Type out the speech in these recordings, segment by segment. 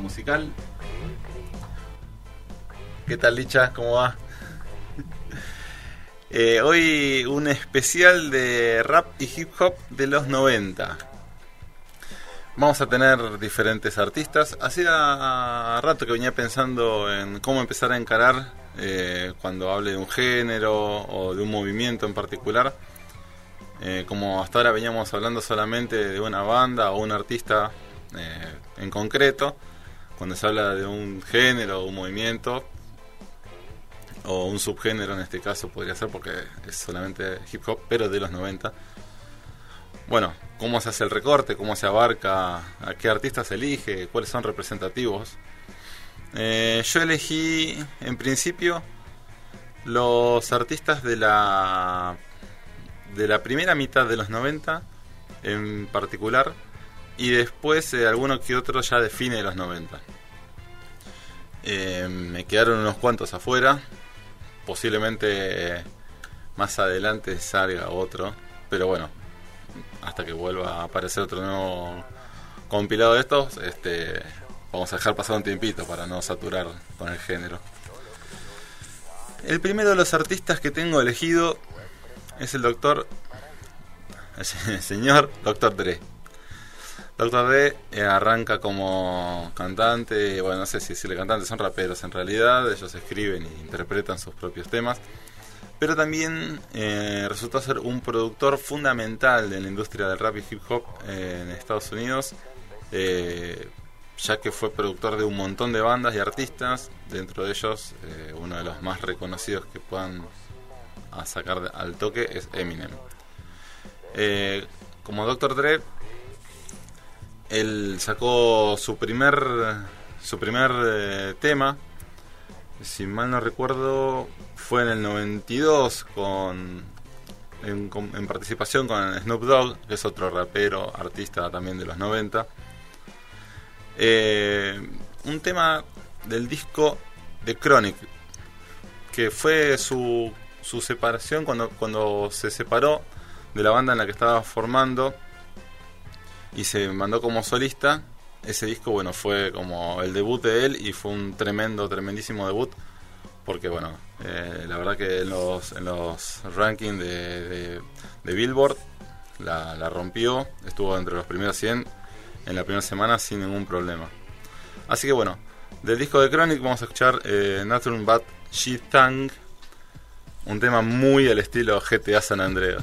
Musical. ¿Qué tal, Licha? ¿Cómo va? Eh, hoy un especial de rap y hip hop de los 90. Vamos a tener diferentes artistas. Hacía rato que venía pensando en cómo empezar a encarar eh, cuando hable de un género o de un movimiento en particular. Eh, como hasta ahora veníamos hablando solamente de una banda o un artista en concreto, cuando se habla de un género o un movimiento, o un subgénero en este caso podría ser porque es solamente hip hop, pero de los 90. Bueno, cómo se hace el recorte, cómo se abarca, a qué artistas se elige, cuáles son representativos. Eh, yo elegí en principio los artistas de la de la primera mitad de los 90 en particular y después eh, alguno que otro ya define los 90. Eh, me quedaron unos cuantos afuera, posiblemente eh, más adelante salga otro, pero bueno, hasta que vuelva a aparecer otro nuevo compilado de estos, este, vamos a dejar pasar un tiempito para no saturar con el género. El primero de los artistas que tengo elegido es el doctor, el señor Doctor Dre. Doctor Dre eh, arranca como cantante, bueno, no sé si decirle cantante, son raperos en realidad, ellos escriben e interpretan sus propios temas, pero también eh, resultó ser un productor fundamental de la industria del rap y hip hop eh, en Estados Unidos, eh, ya que fue productor de un montón de bandas y artistas, dentro de ellos eh, uno de los más reconocidos que puedan a sacar al toque es Eminem. Como Dr. Dre, él sacó su primer su primer eh, tema, si mal no recuerdo, fue en el 92 con en, con- en participación con Snoop Dogg, que es otro rapero, artista también de los 90. Eh, un tema del disco The Chronic, que fue su, su separación cuando, cuando se separó de la banda en la que estaba formando y se mandó como solista. Ese disco, bueno, fue como el debut de él y fue un tremendo, tremendísimo debut. Porque, bueno, eh, la verdad que en los, en los rankings de, de- Billboard la, rompió. Estuvo entre los primeros 100 en la primera semana sin ningún problema. Así que, bueno, del disco de Chronic vamos a escuchar eh, Nothing But She Tang. Un tema muy al estilo GTA San Andreas.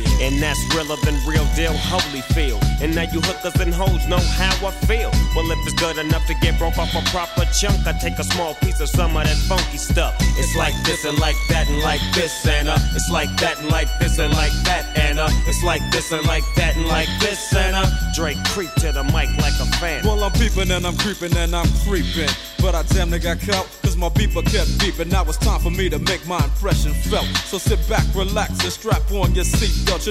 And that's realer than real deal, holy feel. And now you hookers and hoes know how I feel. Well, if it's good enough to get broke off a proper chunk, I take a small piece of some of that funky stuff. It's like this and like that and like this and uh, it's like that and like this and like that and uh, it's like this and like that and like this and uh, Drake creep to the mic like a fan. Well, I'm peeping and I'm creeping and I'm creeping. But I damn near got caught, cause my beeper kept beeping. Now it's time for me to make my impression felt. So sit back, relax, and strap on your seatbelt.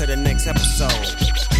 to the next episode.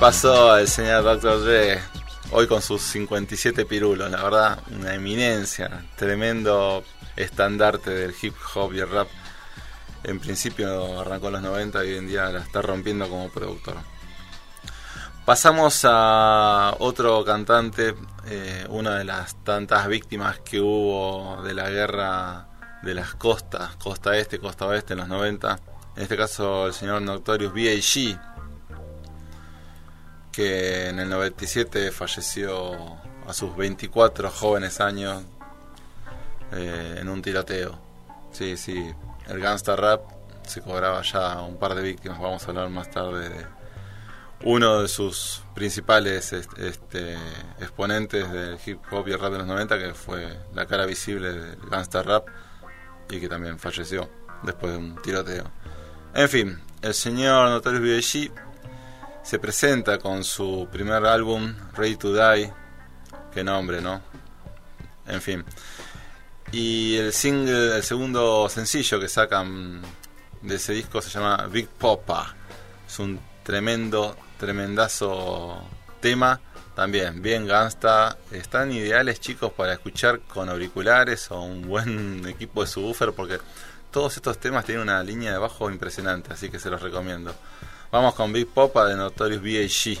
Pasó el señor Dr. Dre, hoy con sus 57 pirulos, la verdad, una eminencia, tremendo estandarte del hip hop y el rap. En principio arrancó en los 90 y hoy en día la está rompiendo como productor. Pasamos a otro cantante, eh, una de las tantas víctimas que hubo de la guerra de las costas, costa este, costa oeste en los 90. En este caso el señor Notorious B.I.G que en el 97 falleció a sus 24 jóvenes años eh, en un tiroteo. Sí, sí, el gangsta rap se cobraba ya un par de víctimas. Vamos a hablar más tarde de uno de sus principales este, exponentes del hip hop y el rap de los 90, que fue la cara visible del gangsta rap y que también falleció después de un tiroteo. En fin, el señor Notorious B.I.G se presenta con su primer álbum, Ready to Die. Qué nombre, ¿no? En fin. Y el single, el segundo sencillo que sacan de ese disco se llama Big Popa. Es un tremendo, tremendazo tema. También, bien gangsta. Están ideales, chicos, para escuchar con auriculares o un buen equipo de subwoofer porque todos estos temas tienen una línea de bajo impresionante, así que se los recomiendo. Vamos con Big Popa de Notorious B.A.G.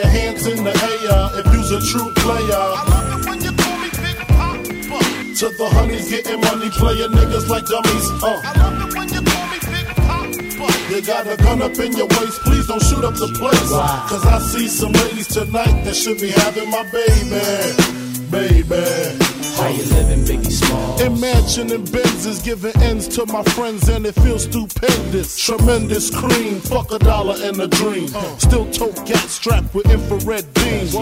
your hands in the air if you's a true player. I love it when you call me Big Papa. To the honeys getting money, playing niggas like dummies. Uh. I love it when you call me Big Papa. You got a gun up in your waist, please don't shoot up the place. Cause I see some ladies tonight that should be having my baby. Baby. How you living, Biggie Small? Imagine and Benzes giving ends to my friends and it feels stupendous. Tremendous cream, fuck a dollar and a dream. Still tote gat strapped with infrared beams.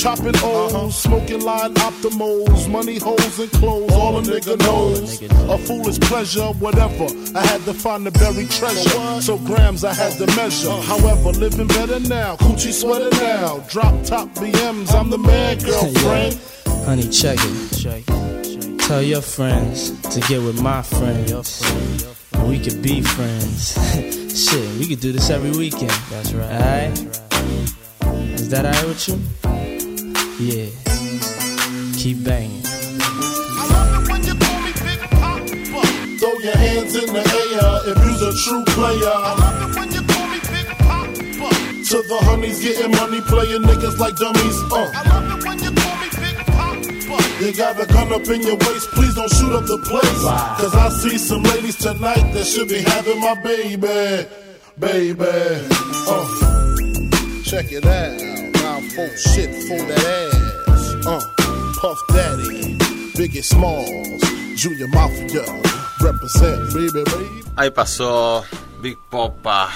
Chopping O's, uh-huh. smoking line optimals, money holes and clothes, all a nigga knows. A foolish pleasure, whatever. I had to find the buried treasure, so grams I had to measure. Uh-huh. However, living better now, coochie sweater now. Drop top BMs, I'm the man, girlfriend. Honey, check it. Tell your friends to get with my friends. And we could be friends. Shit, we could do this every weekend. That's right. Alright? Is that alright with you? Yeah. Keep banging. I love it when you call me Big Papa. Throw your hands in the air if you's a true player. I love it when you call me Big Papa. To the honeys getting money, playing niggas like dummies. Uh. I love it when you call me Big Papa. You got a gun up in your waist, please don't shoot up the place. Cause I see some ladies tonight that should be having my baby. Baby. Uh. Check it out. Full shit for that ass. Uh. Puff Daddy. Biggie Smalls. Junior Mafia. Represent, baby, baby. Ahí pasó Big Popa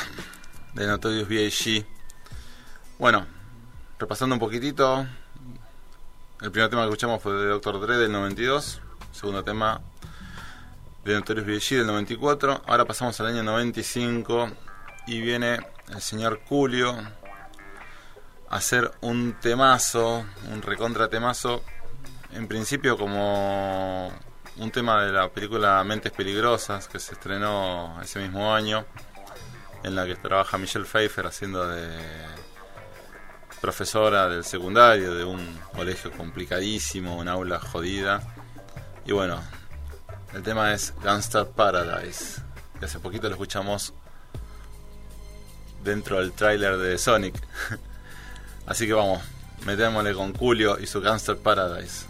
de Notorious B.I.G. Bueno, repasando un poquitito. El primer tema que escuchamos fue de Dr. Dre del 92. Segundo tema de Notorious B.I.G. del 94. Ahora pasamos al año 95 y viene el señor Julio hacer un temazo, un recontra temazo. En principio como un tema de la película Mentes Peligrosas que se estrenó ese mismo año, en la que trabaja Michelle Pfeiffer haciendo de profesora del secundario de un colegio complicadísimo, un aula jodida. Y bueno, el tema es Gangster Paradise. Que hace poquito lo escuchamos dentro del tráiler de Sonic. Así que vamos, metémosle con Julio y su Gangster Paradise.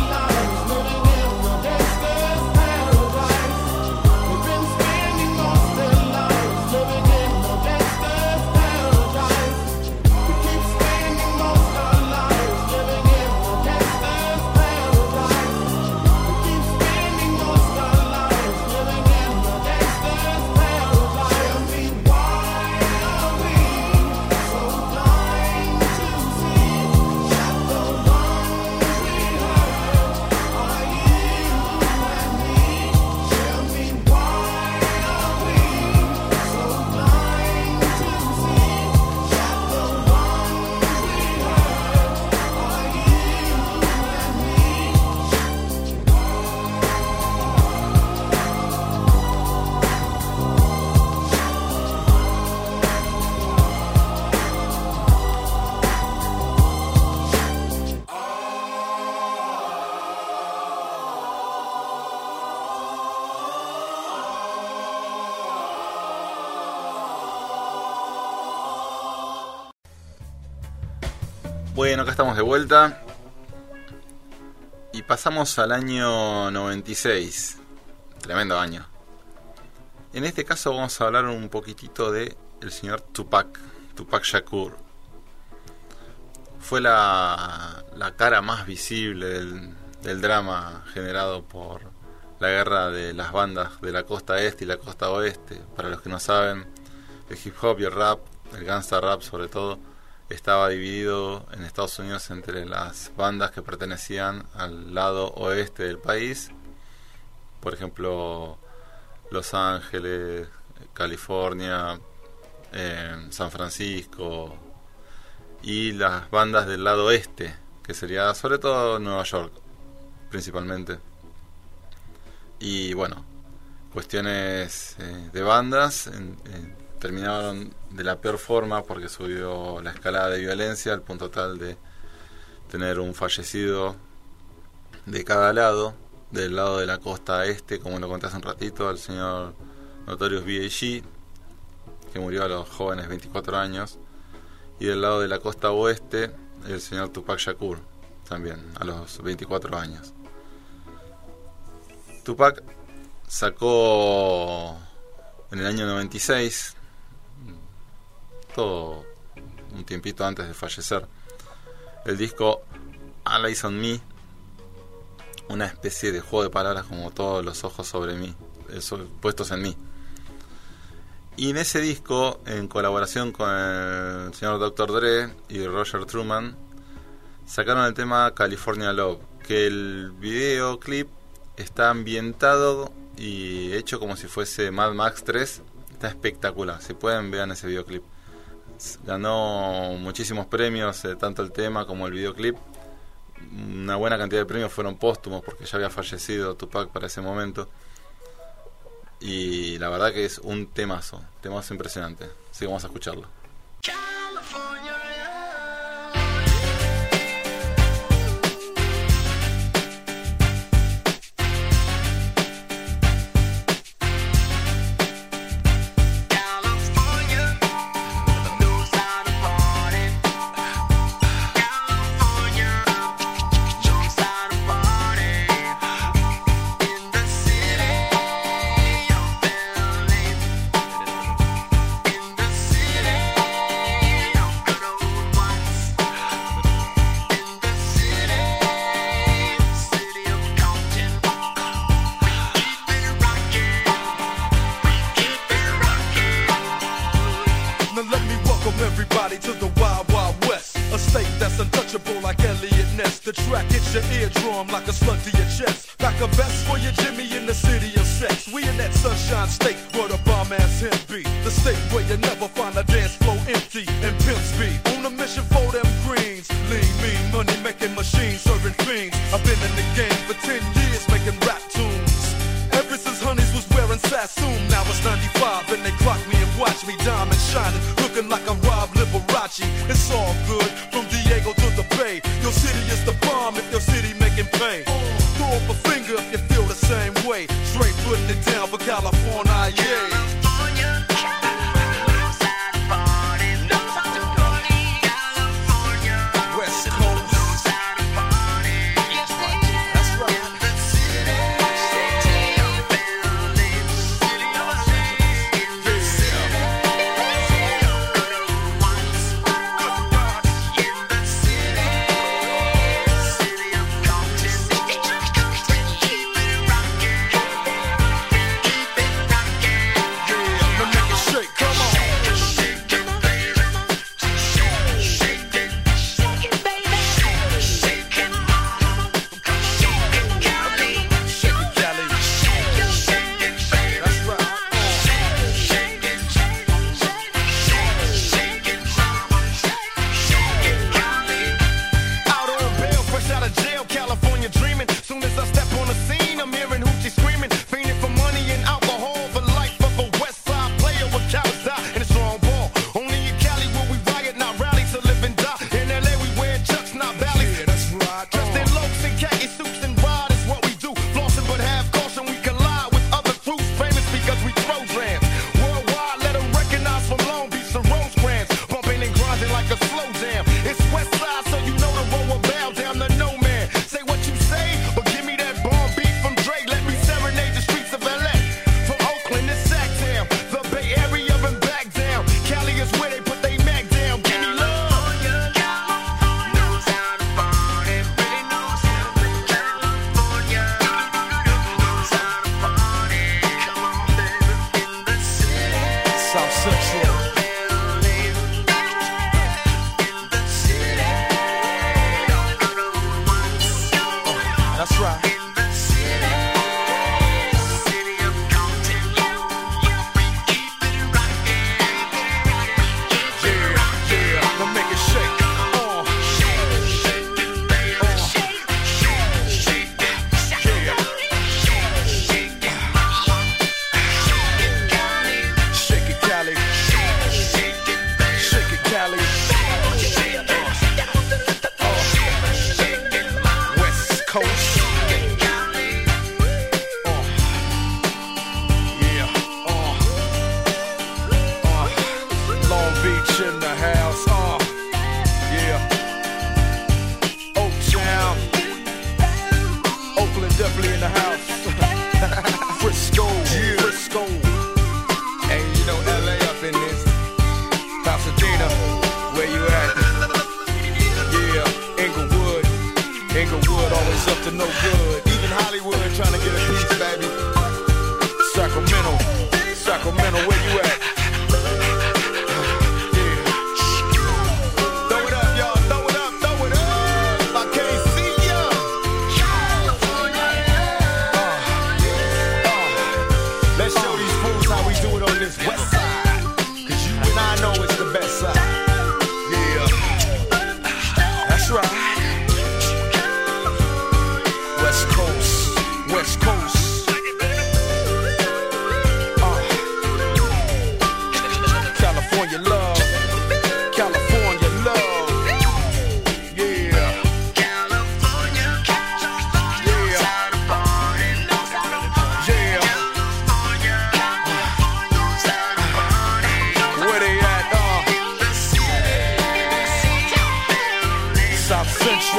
Bueno, acá estamos de vuelta. Y pasamos al año 96. Tremendo año. En este caso vamos a hablar un poquitito de el señor Tupac, Tupac Shakur. Fue la, la cara más visible del, del drama generado por la guerra de las bandas de la costa este y la costa oeste. Para los que no saben, el hip hop y el rap, el gangsta rap sobre todo, estaba dividido en Estados Unidos entre las bandas que pertenecían al lado oeste del país, por ejemplo, Los Ángeles, California, eh, San Francisco, y las bandas del lado este, que sería sobre todo Nueva York, principalmente. Y bueno, cuestiones eh, de bandas en- terminaron de la peor forma porque subió la escalada de violencia al punto tal de tener un fallecido de cada lado, del lado de la costa este, como lo conté hace un ratito, al señor Notorious B.I.G., que murió a los jóvenes 24 años, y del lado de la costa oeste, el señor Tupac Shakur, también a los 24 años. Tupac sacó en el año 96, un tiempito antes de fallecer, el disco All Eyes on Me, una especie de juego de palabras como todos los ojos sobre mí, eh, so- puestos en mí. Y en ese disco, en colaboración con el señor Dr. Dre y Roger Truman, sacaron el tema California Love, que el videoclip está ambientado y hecho como si fuese Mad Max 3. Está espectacular, si pueden vean ese videoclip. Ganó muchísimos premios, eh, tanto el tema como el videoclip. Una buena cantidad de premios fueron póstumos porque ya había fallecido Tupac para ese momento. Y la verdad que es un temazo, temazo impresionante. Así que vamos a escucharlo. Now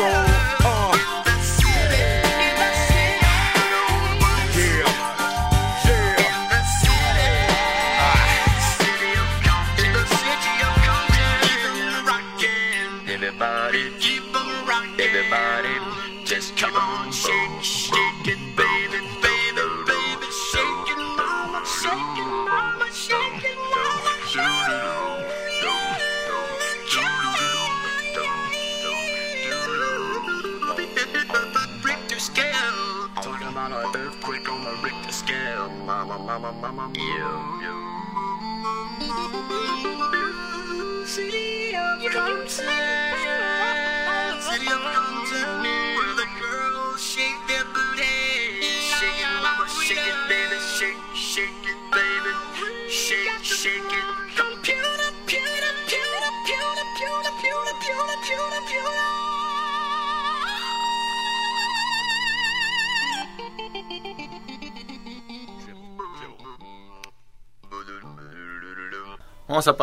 Yeah.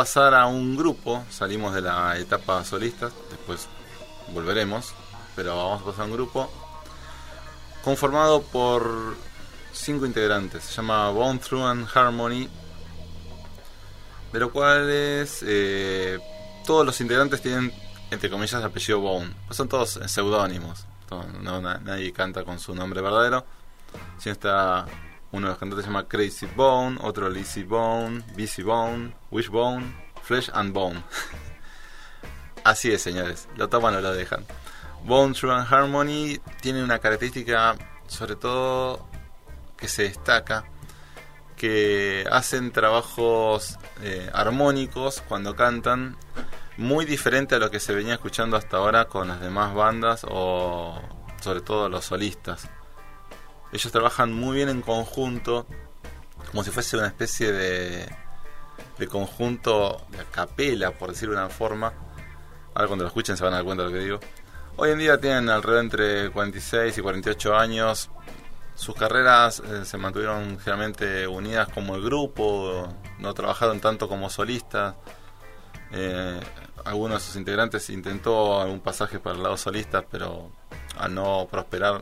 Pasar a un grupo, salimos de la etapa solista, después volveremos, pero vamos a pasar a un grupo conformado por cinco integrantes, se llama Bone Through and Harmony, de lo cual eh, todos los integrantes tienen, entre comillas, apellido Bone, pues son todos seudónimos, no, na- nadie canta con su nombre verdadero, sino está uno de los cantantes se llama Crazy Bone, otro Lizzy Bone, Busy Bone, Wishbone, Flesh and Bone. Así es, señores, lo toman o lo dejan. Bone True and Harmony tiene una característica, sobre todo, que se destaca, que hacen trabajos eh, armónicos cuando cantan, muy diferente a lo que se venía escuchando hasta ahora con las demás bandas o sobre todo los solistas. Ellos trabajan muy bien en conjunto, como si fuese una especie de, de conjunto de capela, por decirlo de una forma. Ahora cuando lo escuchen se van a dar cuenta de lo que digo. Hoy en día tienen alrededor entre 46 y 48 años. Sus carreras eh, se mantuvieron generalmente unidas como el grupo, no trabajaron tanto como solistas. Eh, algunos de sus integrantes intentó algún pasaje para el lado solista, pero al no prosperar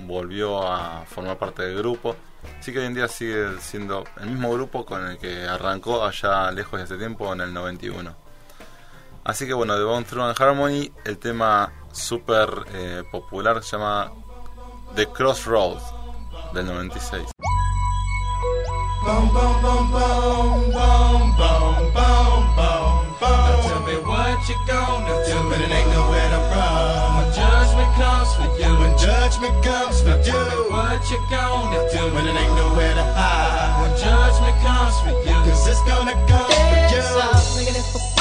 volvió a formar parte del grupo. Así que hoy en día sigue siendo el mismo grupo con el que arrancó allá lejos de hace tiempo, en el 91. Así que bueno, de Bone Through and Harmony, el tema súper eh, popular se llama The Crossroads del 96. Judgment comes for you, what you gonna do, when it ain't nowhere to hide. When judgment comes for you, cause it's gonna come for you.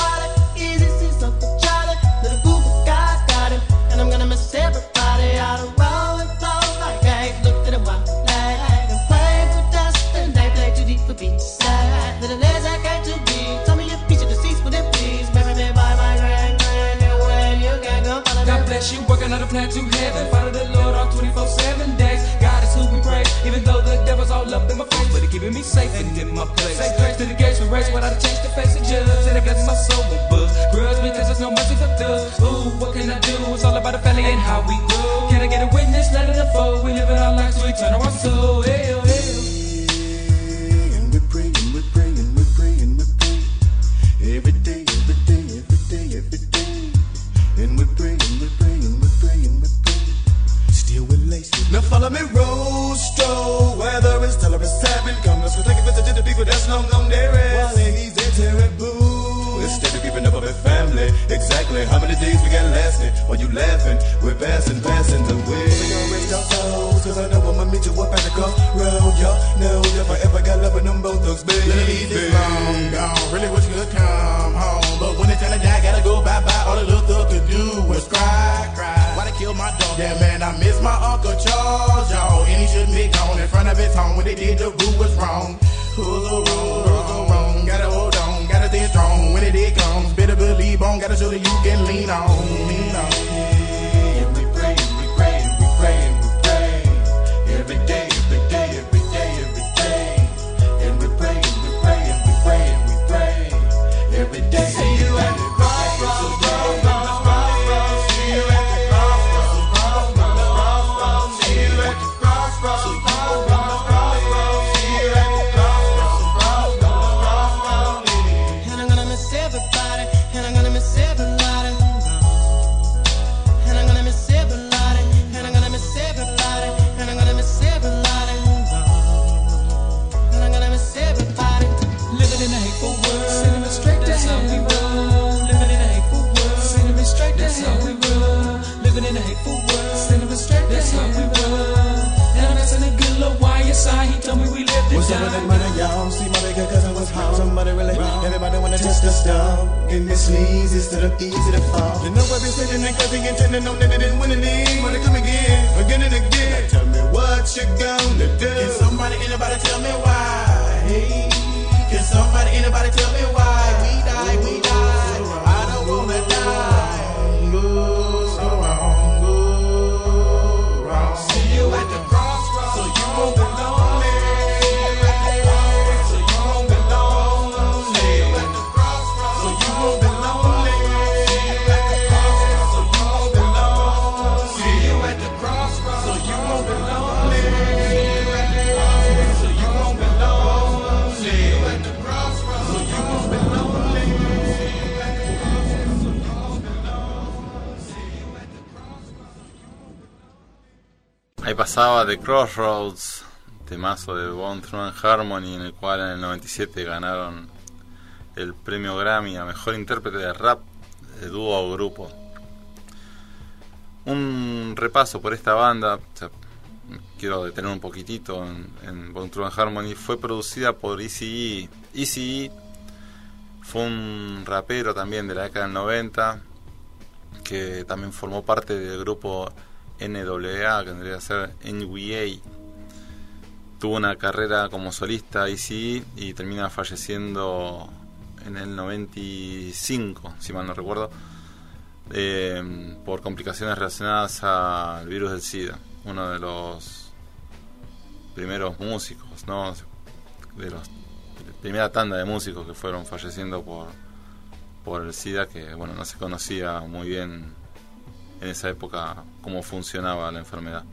Every day. Everybody wanna test the stuff. In this leads instead of easy to fall. You know I've been sitting and cause they intending on that they didn't win any. Wanna come again, again and again. Now tell me what you gonna do. Can somebody, anybody tell me why? Hey, can somebody, anybody tell me why? Pasaba The Crossroads, temazo de Bone Through Harmony, en el cual en el 97 ganaron el premio Grammy a mejor intérprete de rap de dúo o grupo. Un repaso por esta banda, quiero detener un poquitito en, en Bone Through Harmony, fue producida por ECE. ECE fue un rapero también de la década del 90 que también formó parte del grupo NWA, que tendría que ser NWA. Tuvo una carrera como solista ICE y termina falleciendo en el 95, si mal no recuerdo, eh, por complicaciones relacionadas al virus del SIDA. Uno de los primeros músicos, ¿no? De los primera tanda de músicos que fueron falleciendo por, por el SIDA, que bueno, no se conocía muy bien en esa época cómo funcionaba la enfermedad.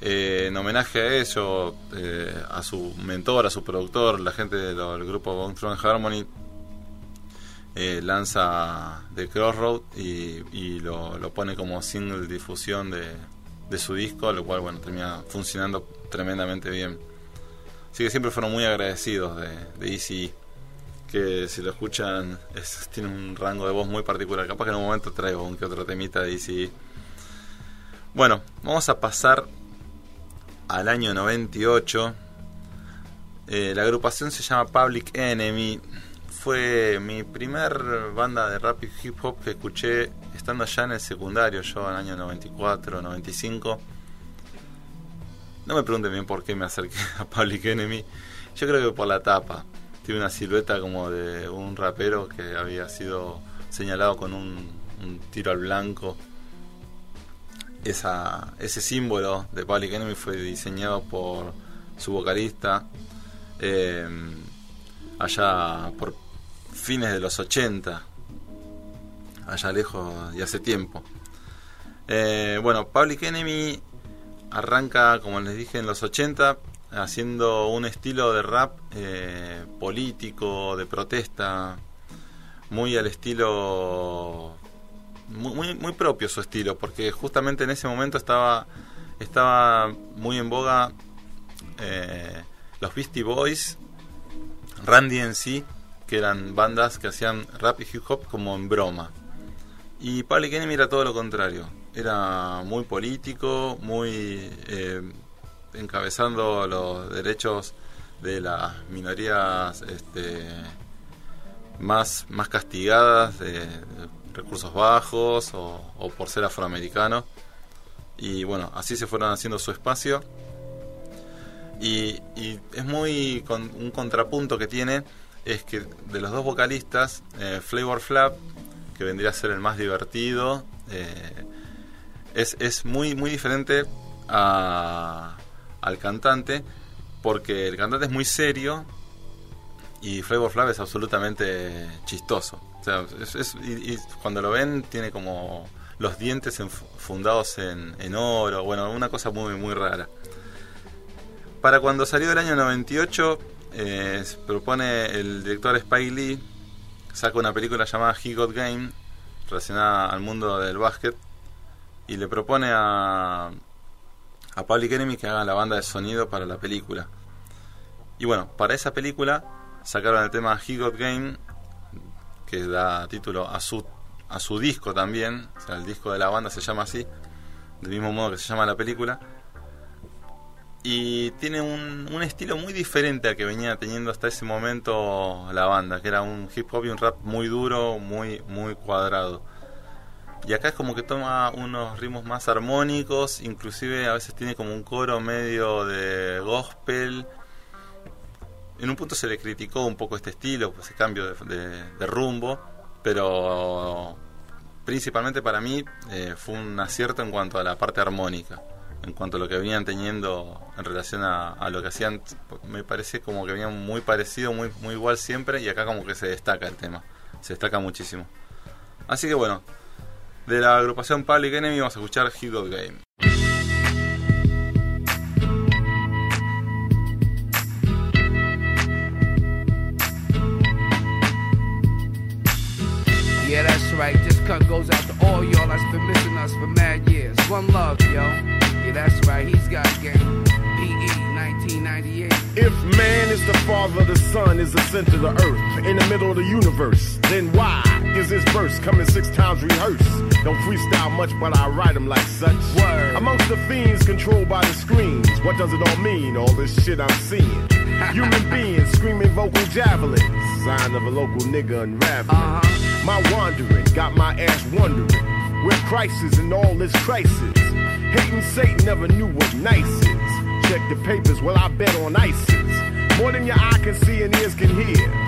Eh, en homenaje a ello, eh, a su mentor, a su productor, la gente del grupo Bone Harmony, eh, lanza The Crossroad y, lo, pone como single difusión de, su disco, lo cual bueno termina funcionando tremendamente bien. Así que siempre fueron muy agradecidos de, de Easy que si lo escuchan es- tiene un rango de voz muy particular. Capaz que en un momento traigo un que otro temita de Easy. Bueno, vamos a pasar al año 98. Eh, la agrupación se llama Public Enemy. Fue mi primer banda de rap y hip hop que escuché estando allá en el secundario, yo en el año 94, 95. No me pregunten bien por qué me acerqué a Public Enemy. Yo creo que por la tapa. Tiene una silueta como de un rapero que había sido señalado con un, tiro al blanco. Ese símbolo de Public Enemy fue diseñado por su vocalista eh, allá por fines de los 80, allá lejos y hace tiempo. Eh, bueno, Public Enemy arranca, como les dije, en los 80, haciendo un estilo de rap eh, político, de protesta, muy al estilo muy, muy, propio su estilo, porque justamente en ese momento estaba, estaba muy en boga eh, los Beastie Boys, Randy en sí, que eran bandas que hacían rap y hip hop como en broma. Y Public Enemy era todo lo contrario, era muy político, muy eh, encabezando los derechos de las minorías este, más, más castigadas, de, recursos bajos o, por ser afroamericano. Y bueno, así se fueron haciendo su espacio. Y, y es muy con, un contrapunto que tiene es que de los dos vocalistas, eh, Flavor Flap, que vendría a ser el más divertido, eh, es, es muy, muy diferente a, al cantante, porque el cantante es muy serio y Flavor Flav es absolutamente chistoso. Cuando lo ven tiene como los dientes fundados en, en oro, bueno, una cosa muy, muy rara. Para cuando salió el año 98, eh, propone el director Spike Lee, saca una película llamada He Got Game, relacionada al mundo del básquet, y le propone a, a Public Enemy que haga la banda de sonido para la película. Y bueno, para esa película sacaron el tema He Got Game, que da título a su, a su disco también, o sea, el disco de la banda se llama así, del mismo modo que se llama la película. y tiene un, un estilo muy diferente al que venía teniendo hasta ese momento la banda, que era un hip hop y un rap muy duro, muy, muy cuadrado. Y acá es como que toma unos ritmos más armónicos, inclusive a veces tiene como un coro medio de gospel. En un punto se le criticó un poco este estilo, ese cambio de, de- de rumbo, pero principalmente para mí eh, fue un acierto en cuanto a la parte armónica, en cuanto a lo que venían teniendo en relación a, a lo que hacían, me parece como que venían muy parecido, muy, muy igual siempre, y acá como que se destaca el tema, se destaca muchísimo. Así que bueno, de la agrupación Public Enemy vamos a escuchar Hit Game. Yeah, that's right. This cut goes out to all y'all that's been missing us for mad years. One love, yo. Yeah, that's right. He's got game. 1998. If man is the father, the sun is the center of the earth, in the middle of the universe, then why is this verse coming six times rehearsed? Don't freestyle much, but I write them like such. Word. Amongst the fiends controlled by the screens, what does it all mean? All this shit I'm seeing. Human beings screaming vocal javelins, sign of a local nigga unraveling. Uh-huh. My wandering got my ass wondering where crisis and all this crisis. Hating Satan never knew what nice is. Check the papers, well, I bet on ISIS. More than your eye can see and ears can hear.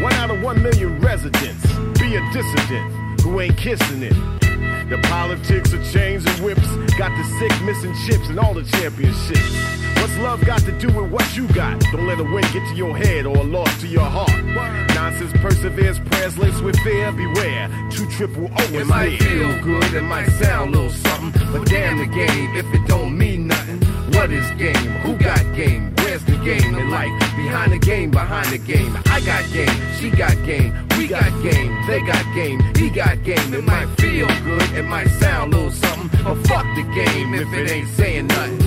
One out of one million residents be a dissident who ain't kissing it. The politics of chains and whips got the sick missing chips and all the championships. What's love got to do with what you got? Don't let a win get to your head or a loss to your heart. Nonsense perseveres, prayers laced with fear. Beware, two triple O It is might near. feel good, it might sound a little something, but damn the game if it don't mean nothing. What is game? Who got game? Where's the game in life? Behind the game, behind the game. I got game, she got game, we got game, they got game, he got game. It might feel good, it might sound a little something, but fuck the game if it ain't saying nothing.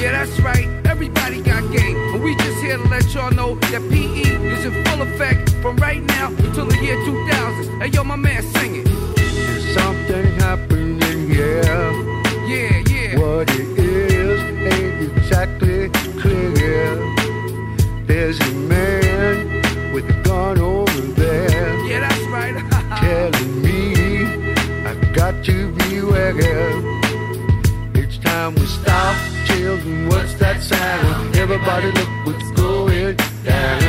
Yeah, that's right. Everybody got game. But we just here to let y'all know that PE is in full effect from right now until the year 2000. Hey, yo, my man, sing it. Something happening here. Yeah, yeah. What it There's a man with a gun over there Yeah, that's right. telling me I got to beware. It's time we stop. Children, what's that sound? Everybody look what's going down.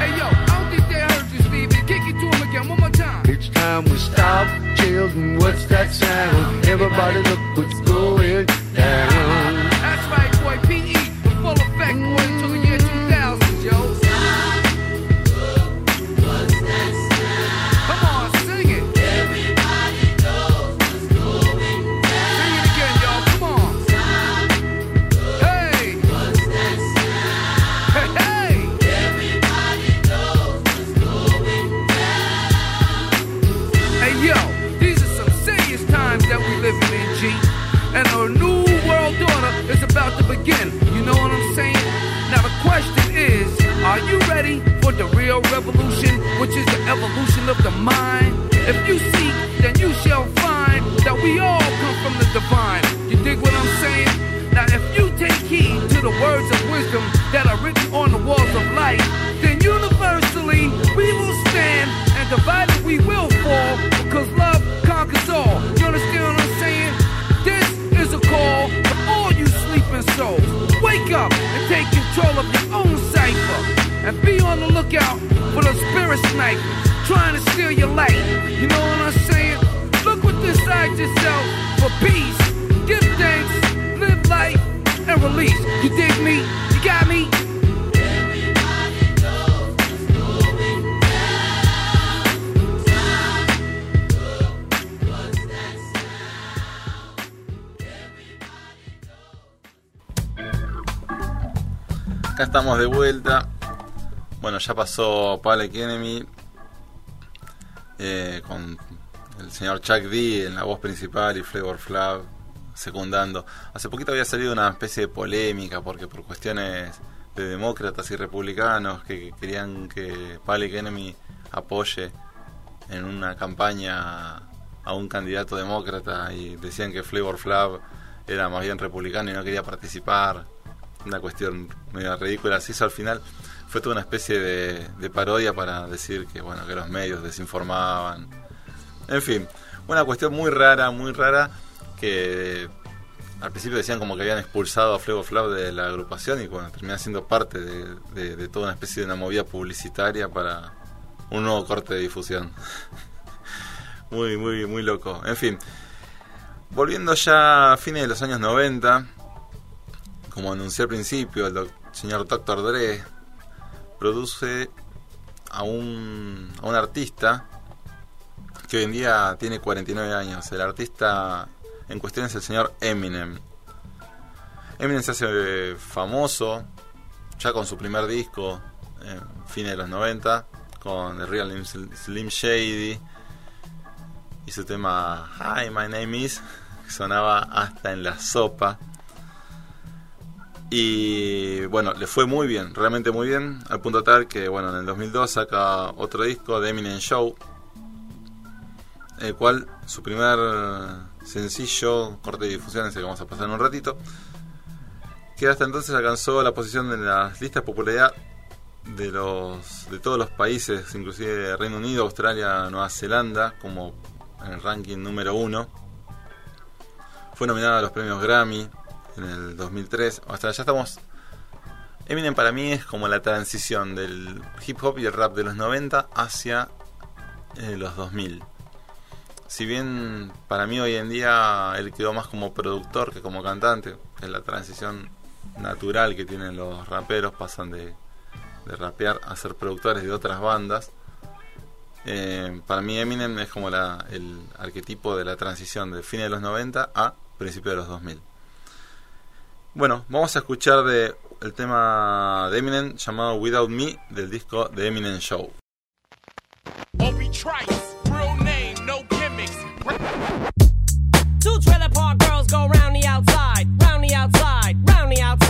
hey, yo, I don't think they heard you, Stevie. Kick it to him again one more time. It's time we stop. Children, what's that sound? Everybody look what's going down. Question is, are you ready for the real revolution, cipher and be on snipers trying to steal your life. You know what I'm saying? Look what's inside yourself for peace. Give thanks, live life, and release. You dig me? You got me? Acá estamos de vuelta. Bueno, ya pasó Public Enemy eh, con el señor Chuck D en la voz principal y Flavor Flav secundando. Hace poquito había salido una especie de polémica porque por cuestiones de demócratas y republicanos que querían que Public Enemy apoye en una campaña a un candidato demócrata y decían que Flavor Flav era más bien republicano y no quería participar una cuestión medio ridícula. Se hizo al final, fue toda una especie de, parodia para decir que bueno que los medios desinformaban. En fin, una cuestión muy rara, muy rara que al principio decían como que habían expulsado a Flavor Flav de la agrupación y bueno, termina siendo parte de toda una especie de una movida publicitaria para un nuevo corte de difusión. muy, muy, muy loco. En fin, volviendo ya a fines de los años 90, como anuncié al principio, el doc- señor Dr. Dre produce a un, a un artista que hoy en día tiene 49 años. El artista en cuestión es el señor Eminem. Eminem se hace famoso ya con su primer disco en fines de los 90 con The Real Slim- Shady y su tema Hi, my name is sonaba hasta en la sopa. Y bueno, le fue muy bien, realmente muy bien, al punto tal que bueno, en el 2002 saca otro disco de Eminem Show, el cual su primer sencillo, corte de difusión, ese que vamos a pasar en un ratito, que hasta entonces alcanzó la posición en las listas de popularidad de los de todos los países, inclusive Reino Unido, Australia, Nueva Zelanda, como en el ranking número uno. Fue nominada a los premios Grammy en el 2003. Hasta ya estamos. Eminem para mí es como la transición del hip hop y el rap de los 90 hacia eh, los 2000. Si bien para mí hoy en día él quedó más como productor que como cantante, es la transición natural que tienen los raperos, pasan de, de rapear a ser productores de otras bandas. Eh, para mí Eminem es como la, el arquetipo de la transición de fines de los 90 a principios de los 2000. Bueno, vamos a escuchar de el tema de Eminem llamado Without Me del disco The Eminem Show. Two trailer park girls go round the outside, round the outside, round the outside.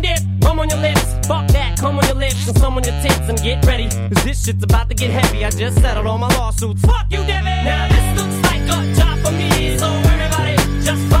dip, bum on your lips, fuck that, come on your lips and some on your tits and get ready. Cause this shit's about to get heavy. I just settled all my lawsuits. Fuck you, Devin! Now this looks like a job for me, so everybody just follow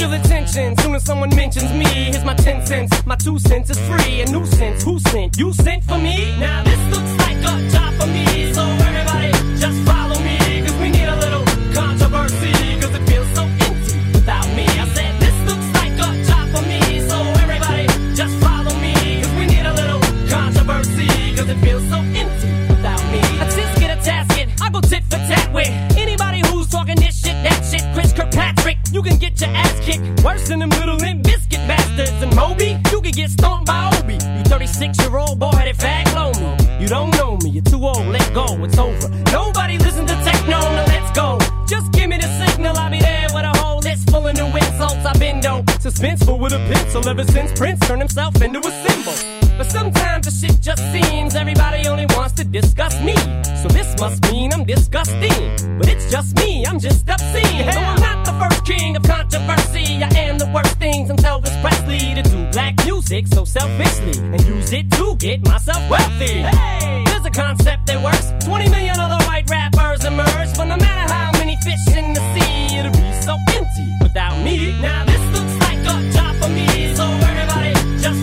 Feel attention soon as someone mentions me. Here's my 10 cents. My two cents is free. A nuisance. Who sent? You sent for me? Now this looks like a job for me. So everybody just follow than them little limp biscuit bastards. And Moby, you can get stomped by Obi. You 36 year old boy headed fag me. You don't know me, you're too old, let go, it's over. Nobody listen to techno, no, let's go. Just give me the signal, I'll be there with a whole list full of new insults. I've been dope, suspenseful with a pencil ever since Prince turned himself into a symbol. But sometimes the shit just seems everybody only wants to discuss me. So this must mean I'm disgusting. But it's just me, I'm just obscene. Though I'm not first king of controversy, I am the worst thing since Elvis Presley to do black music so selfishly and use it to get myself wealthy. Hey, there's a concept that works. 20 million other white rappers emerge, but no matter how many fish in the sea, it'll be so empty without me. Now this looks like a job for me, so everybody just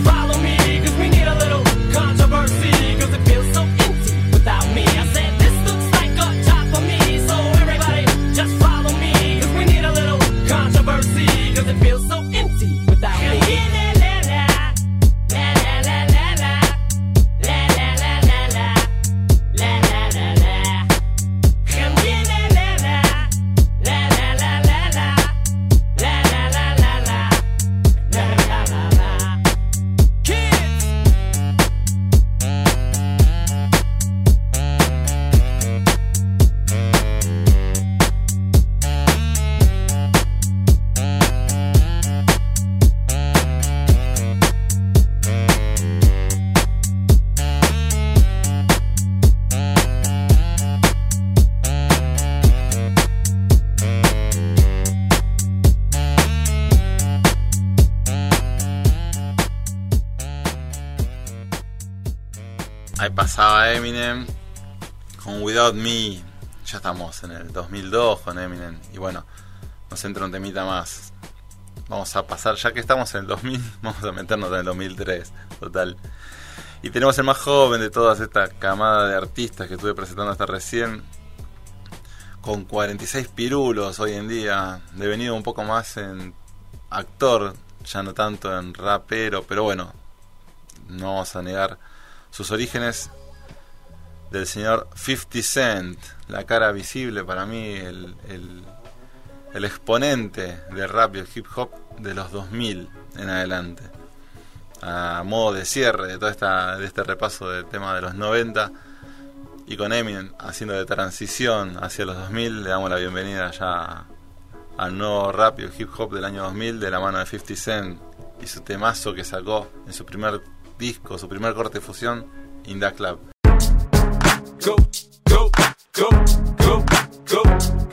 En el 2002 con Eminem. Y bueno, nos entra un temita más. Vamos a pasar, ya que estamos en el 2000, vamos a meternos en el 2003. Total. Y tenemos el más joven de todas esta camada de artistas que estuve presentando hasta recién. Con 46 pirulos hoy en día. Devenido un poco más en actor, ya no tanto en rapero. Pero bueno, no vamos a negar sus orígenes del señor 50 Cent, la cara visible para mí, el, el, exponente del rap y el hip hop de los 2000 en adelante. A modo de cierre de todo esta, de este repaso del tema de los 90 y con Eminem haciendo de transición hacia los 2000, le damos la bienvenida ya al nuevo rap y el hip hop del año 2000 de la mano de 50 Cent y su temazo que sacó en su primer disco, su primer corte de fusión, In Club. Go, go, go, go, go,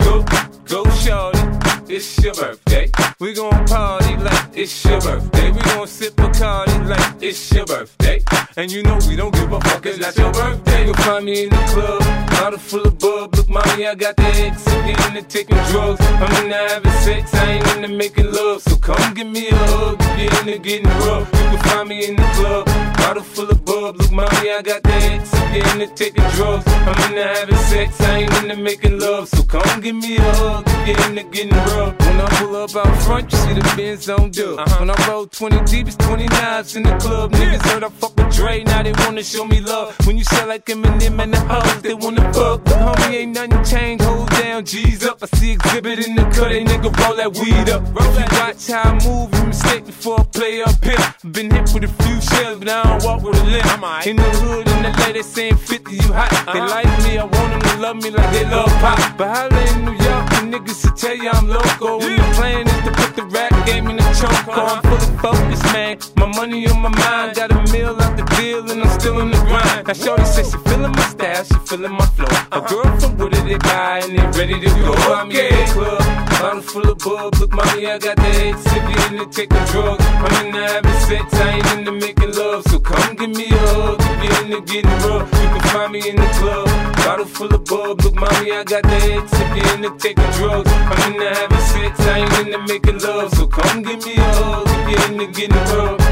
go, go, shorty. It's your birthday. We gon' party like it's your birthday. We gon' sip a party like it's your birthday. And you know we don't give a fuck, it's not your birthday. You'll find me in the club, bottle full of bub. Look, mommy, I got the X. I'm into taking drugs. I'm into having sex, I ain't into making love. So come give me a hug you're into getting rough. You can find me in the club, bottle full of bub. Look, mommy, I got the X. I'm into taking drugs. I'm into having sex, I ain't into making love. So come give me a hug you're into getting rough. When I pull up out front, you see the Benz on dub. Uh-huh. When I roll 20 deep, it's 20 knives in the club. Niggas heard I fuck with Dre, now they wanna show me love. When you sell like Eminem and the hoes, they wanna fuck. But homie, ain't nothing changed, hold down, G's up. I see exhibit in the cut, they nigga roll that weed up. If you watch how I move, you mistake before I play up here. Been hit with a few shells, but I don't walk with a limp. In the hood, in the lady saying 50, you hot. They uh-huh. like me, I want them to love me like they love pop. But holla in New York, you niggas to tell you I'm loco. And the plan is to put the rap game in the choke. I'm uh-huh. fully focused, man. My money on my mind. Got a meal out the deal and I'm still in the grind. Now Shorty says she feeling my style, she feeling my flow. A girl from Wooded, they buy and they ready to go. I'm in the club, bottle full of bub. Look, mommy, I got the head sippy in the taking drugs. I'm in the having sex, I ain't into making love. So come give me a hug, if you're into getting rough. You can find me in the club, bottle full of bub. Look, mommy, I got the head sippy in the taking drugs. I'm in the having sex, I ain't into making love. So come give me a hug, if you're into getting rough.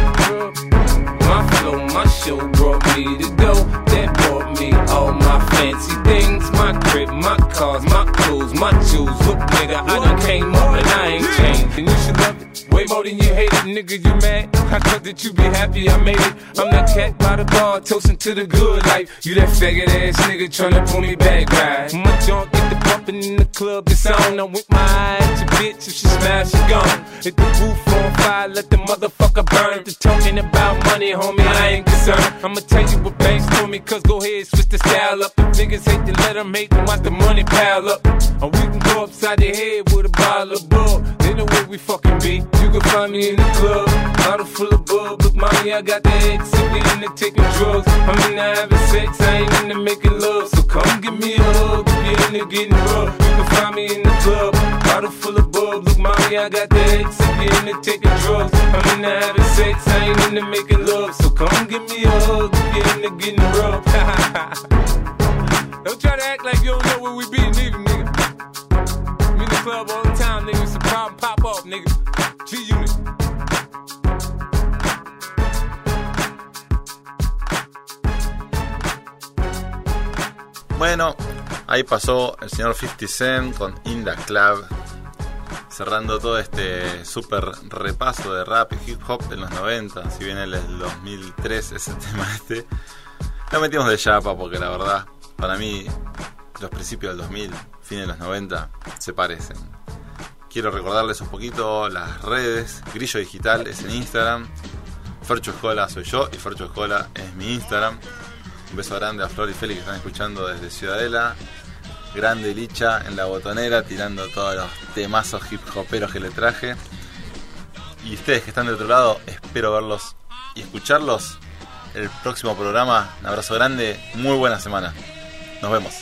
My my show brought me to go. That brought me all my fancy things. My crib, my cars, my clothes, my jewels. Look, nigga, I done came up and I ain't changed. And you should love it. Way more than you hate it, nigga, you mad? I thought that you be happy I made it. I'm that cat by the bar, toasting to the good life. You that faggot ass nigga tryna pull me back, right? My junk get the bumping in the club, it's on. I'm with my eye at bitch, if she smash, she gone. Hit the roof on fire, let the motherfucker burn. The talking about money, homie, I ain't concerned. I'ma tell you what banks told me, cause go ahead, switch the style up. If niggas hate to let them hate them, watch the money pile up. Or we can go upside the head with a bottle of bug. They know where we fucking be. You can find me in the club, bottle full of bug. Look, mommy, I got the head sippy into taking drugs. I'm in the having sex, I ain't into making love. So come give me a hug if you're into getting rough. You can find me in the club, bottle full of bug. Look, mommy, I got the head sippy into taking drugs. I'm in the having sex, I ain't into making love. So come give me a hug if you're into getting rough. don't try to act like you don't know where we be, nigga, nigga. We in the club all the time, nigga. It's a problem, pop off, nigga. G Unit. Bueno, ahí pasó el señor 50 Cent con In the Club, cerrando todo este super repaso de rap y hip hop de los 90, si bien el del 2003 ese tema este. Lo metimos de chapa porque la verdad, para mí, los principios del 2000, fines de los 90, se parecen. Quiero recordarles un poquito las redes. Grillo Digital es en Instagram. Fercho Escola soy yo y Fercho Escola es mi Instagram. Un beso grande a Flor y Félix que están escuchando desde Ciudadela. Grande Licha en la botonera tirando todos los temazos hip hoperos que le traje. Y ustedes que están de otro lado, espero verlos y escucharlos el próximo programa. Un abrazo grande, muy buena semana. Nos vemos.